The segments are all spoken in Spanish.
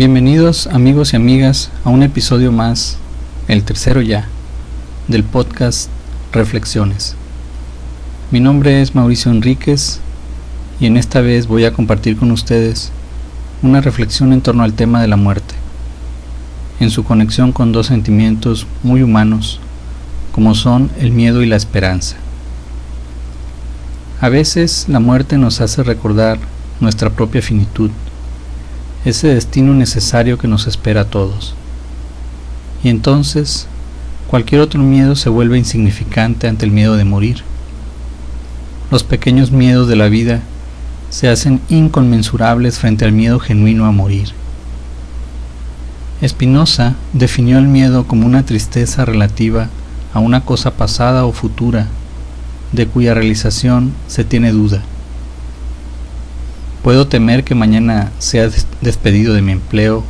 Bienvenidos amigos y amigas a un episodio más, el tercero ya, del podcast Reflexiones. Mi nombre es Mauricio Enríquez y en esta vez voy a compartir con ustedes una reflexión en torno al tema de la muerte, en su conexión con dos sentimientos muy humanos como son el miedo y la esperanza. A veces la muerte nos hace recordar nuestra propia finitud, ese destino necesario que nos espera a todos. Y entonces cualquier otro miedo se vuelve insignificante ante el miedo de morir. Los pequeños miedos de la vida se hacen inconmensurables frente al miedo genuino a morir. Spinoza definió el miedo como una tristeza relativa a una cosa pasada o futura, de cuya realización se tiene duda. Puedo temer que mañana sea despedido de mi empleo,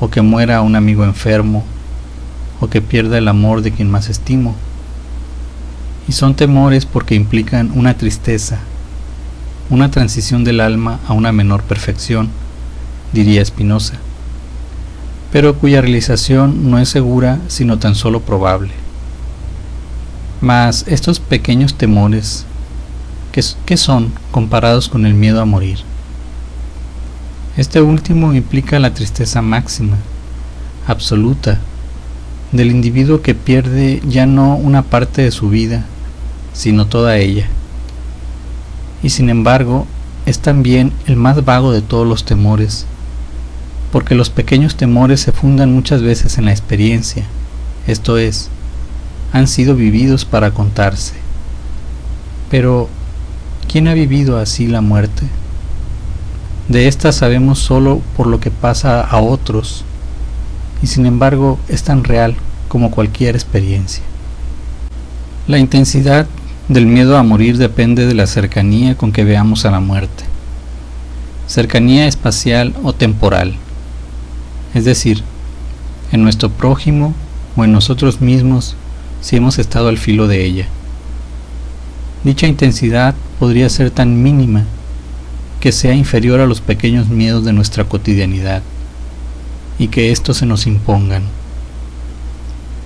o que muera un amigo enfermo, o que pierda el amor de quien más estimo. Y son temores porque implican una tristeza, una transición del alma a una menor perfección, diría Spinoza, pero cuya realización no es segura sino tan solo probable. Mas estos pequeños temores, ¿qué, son comparados con el miedo a morir? Este último implica la tristeza máxima, absoluta, del individuo que pierde ya no una parte de su vida, sino toda ella. Y sin embargo, es también el más vago de todos los temores, porque los pequeños temores se fundan muchas veces en la experiencia, esto es, han sido vividos para contarse. Pero, ¿quién ha vivido así la muerte? De esta sabemos solo por lo que pasa a otros, y sin embargo es tan real como cualquier experiencia. La intensidad del miedo a morir depende de la cercanía con que veamos a la muerte. Cercanía espacial o temporal. Es decir, en nuestro prójimo o en nosotros mismos si hemos estado al filo de ella. Dicha intensidad podría ser tan mínima que sea inferior a los pequeños miedos de nuestra cotidianidad y que éstos se nos impongan.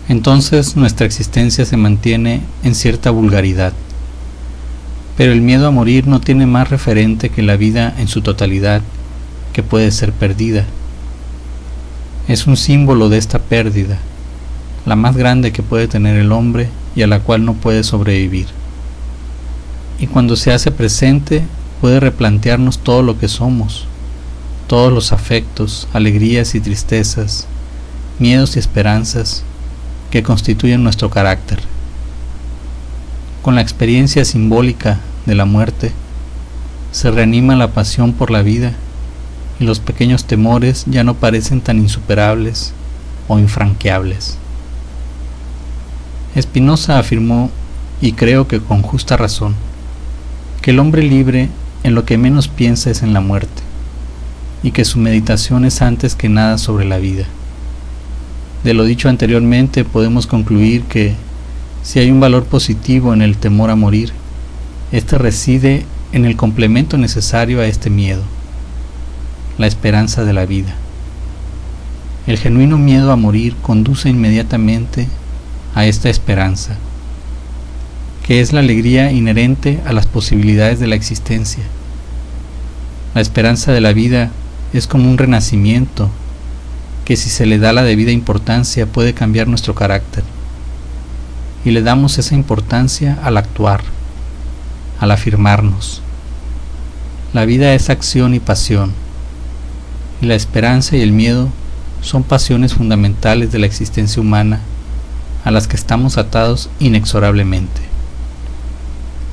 Entonces nuestra existencia se mantiene en cierta vulgaridad. Pero el miedo a morir no tiene más referente que la vida en su totalidad, que puede ser perdida. Es un símbolo de esta pérdida, la más grande que puede tener el hombre y a la cual no puede sobrevivir. Y cuando se hace presente puede replantearnos todo lo que somos, todos los afectos, alegrías y tristezas, miedos y esperanzas que constituyen nuestro carácter. Con la experiencia simbólica de la muerte, se reanima la pasión por la vida y los pequeños temores ya no parecen tan insuperables o infranqueables. Spinoza afirmó, y creo que con justa razón, que el hombre libre en lo que menos piensa es en la muerte, y que su meditación es antes que nada sobre la vida. De lo dicho anteriormente podemos concluir que si hay un valor positivo en el temor a morir, éste reside en el complemento necesario a este miedo, la esperanza de la vida. El genuino miedo a morir conduce inmediatamente a esta esperanza, que es la alegría inherente a las posibilidades de la existencia. La esperanza de la vida es como un renacimiento que si se le da la debida importancia puede cambiar nuestro carácter. Y le damos esa importancia al actuar, al afirmarnos. La vida es acción y pasión, y la esperanza y el miedo son pasiones fundamentales de la existencia humana a las que estamos atados inexorablemente.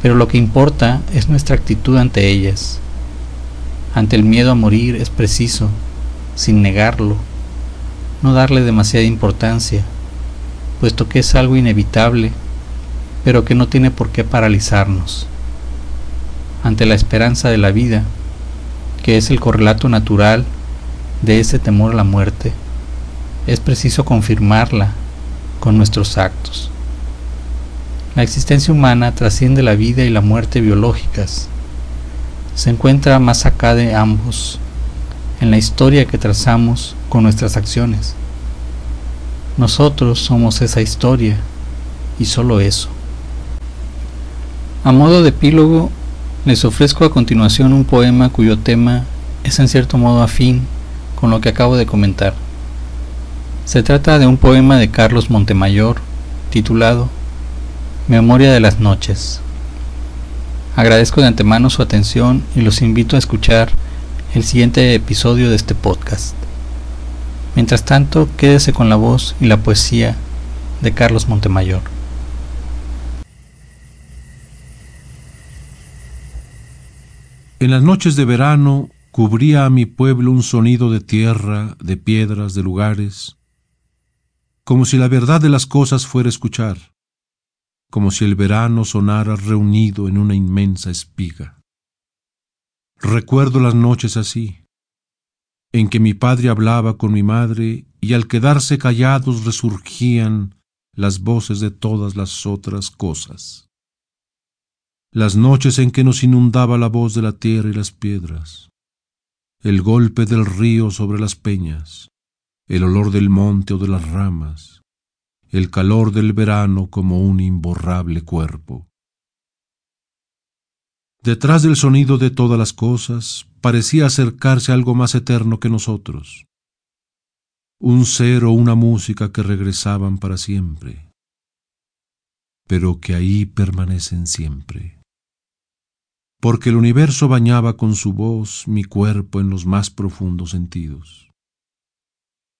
Pero lo que importa es nuestra actitud ante ellas. Ante el miedo a morir es preciso, sin negarlo, no darle demasiada importancia, puesto que es algo inevitable, pero que no tiene por qué paralizarnos. Ante la esperanza de la vida, que es el correlato natural de ese temor a la muerte, es preciso confirmarla con nuestros actos. La existencia humana trasciende la vida y la muerte biológicas. Se encuentra más acá de ambos, en la historia que trazamos con nuestras acciones. Nosotros somos esa historia y solo eso. A modo de epílogo, les ofrezco a continuación un poema cuyo tema es en cierto modo afín con lo que acabo de comentar. Se trata de un poema de Carlos Montemayor titulado Memoria de las noches. Agradezco de antemano su atención y los invito a escuchar el siguiente episodio de este podcast. Mientras tanto, quédese con la voz y la poesía de Carlos Montemayor. En las noches de verano cubría a mi pueblo un sonido de tierra, de piedras, de lugares, como si la verdad de las cosas fuera escuchar, como si el verano sonara reunido en una inmensa espiga. Recuerdo las noches así, en que mi padre hablaba con mi madre y al quedarse callados resurgían las voces de todas las otras cosas las noches en que nos inundaba la voz de la tierra y las piedras, el golpe del río sobre las peñas, el olor del monte o de las ramas, el calor del verano como un imborrable cuerpo. Detrás del sonido de todas las cosas parecía acercarse algo más eterno que nosotros, un ser o una música que regresaban para siempre, pero que ahí permanecen siempre porque el universo bañaba con su voz mi cuerpo en los más profundos sentidos.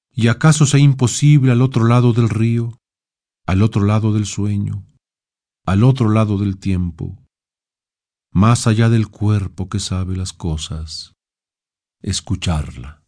¿Y acaso sea imposible al otro lado del río, al otro lado del sueño, al otro lado del tiempo, más allá del cuerpo que sabe las cosas, escucharla?